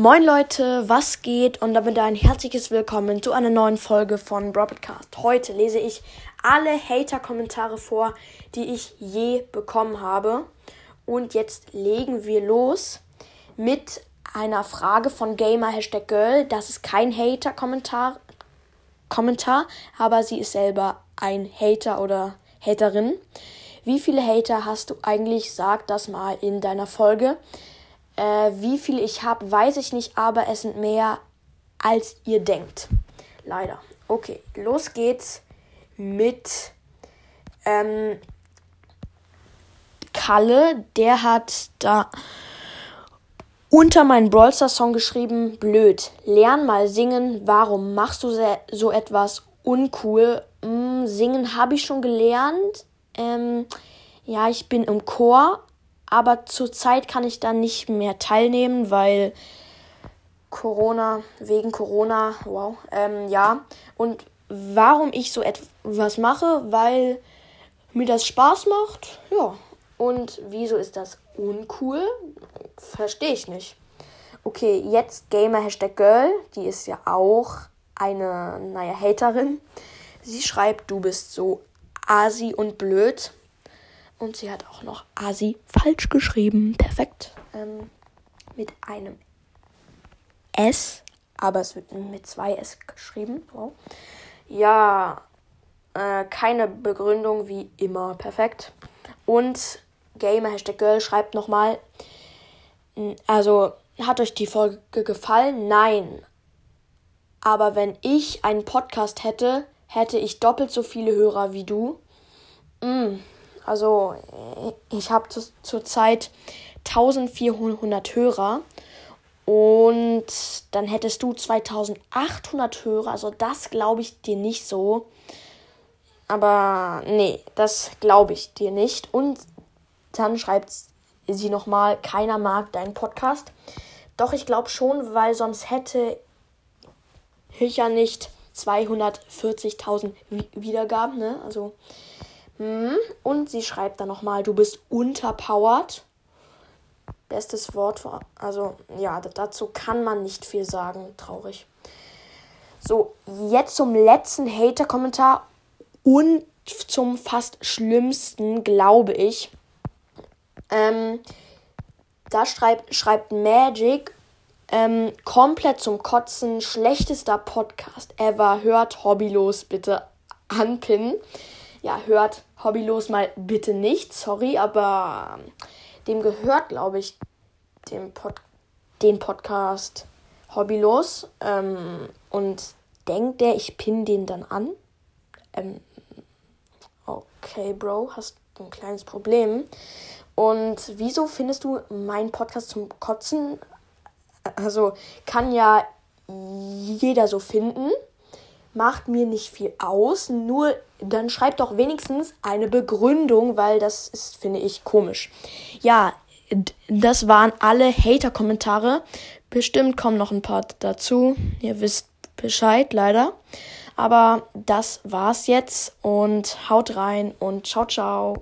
Moin Leute, was geht? Und damit ein herzliches Willkommen zu einer neuen Folge von Broadcast. Heute lese ich alle Hater-Kommentare vor, die ich je bekommen habe. Und jetzt legen wir los mit einer Frage von Gamer Hashtag Girl. Das ist kein Hater-Kommentar, Kommentar, aber sie ist selber ein Hater oder Haterin. Wie viele Hater hast du eigentlich? Sag das mal in deiner Folge. Äh, wie viele ich habe, weiß ich nicht, aber es sind mehr, als ihr denkt. Leider. Okay, los geht's mit ähm, Kalle. Der hat da unter meinen Brawl Song geschrieben, blöd. Lern mal singen. Warum machst du so etwas uncool? Hm, singen habe ich schon gelernt. Ähm, ja, ich bin im Chor, aber zurzeit kann ich da nicht mehr teilnehmen, weil Corona, wegen Corona, wow, ähm, ja. Und warum ich so etwas mache, weil mir das Spaß macht, ja. Und wieso ist das uncool? Verstehe ich nicht. Okay, jetzt Gamer Hashtag Girl, die ist ja auch eine, naja, Haterin. Sie schreibt, du bist so asi und blöd. Und sie hat auch noch Asi falsch geschrieben. Perfekt. Ähm, mit einem S, aber es wird mit zwei S geschrieben. Wow. Ja, äh, keine Begründung wie immer. Perfekt. Und Gamer Hashtag Girl schreibt nochmal. Also, hat euch die Folge gefallen? Nein. Aber wenn ich einen Podcast hätte, hätte ich doppelt so viele Hörer wie du. Mm. Also ich habe zu, zurzeit 1400 Hörer und dann hättest du 2800 Hörer. Also das glaube ich dir nicht so. Aber nee, das glaube ich dir nicht. Und dann schreibt sie nochmal, keiner mag deinen Podcast. Doch ich glaube schon, weil sonst hätte ich ja nicht 240.000 Wiedergaben. Ne? Also. Und sie schreibt dann nochmal, du bist unterpowered. Bestes Wort, also ja, dazu kann man nicht viel sagen. Traurig. So, jetzt zum letzten Hater-Kommentar und zum fast schlimmsten, glaube ich. Ähm, da schreibt, schreibt Magic ähm, komplett zum Kotzen, schlechtester Podcast ever. Hört hobbylos bitte anpinnen ja, hört hobbylos mal bitte nicht, sorry, aber dem gehört, glaube ich, dem Pod den Podcast hobbylos. Ähm, und denkt der, ich pin den dann an? Ähm, okay, Bro, hast ein kleines Problem. Und wieso findest du meinen Podcast zum Kotzen? Also kann ja jeder so finden macht mir nicht viel aus, nur dann schreibt doch wenigstens eine Begründung, weil das ist, finde ich, komisch. Ja, das waren alle Hater-Kommentare. Bestimmt kommen noch ein paar dazu. Ihr wisst Bescheid, leider. Aber das war's jetzt und haut rein und ciao, ciao.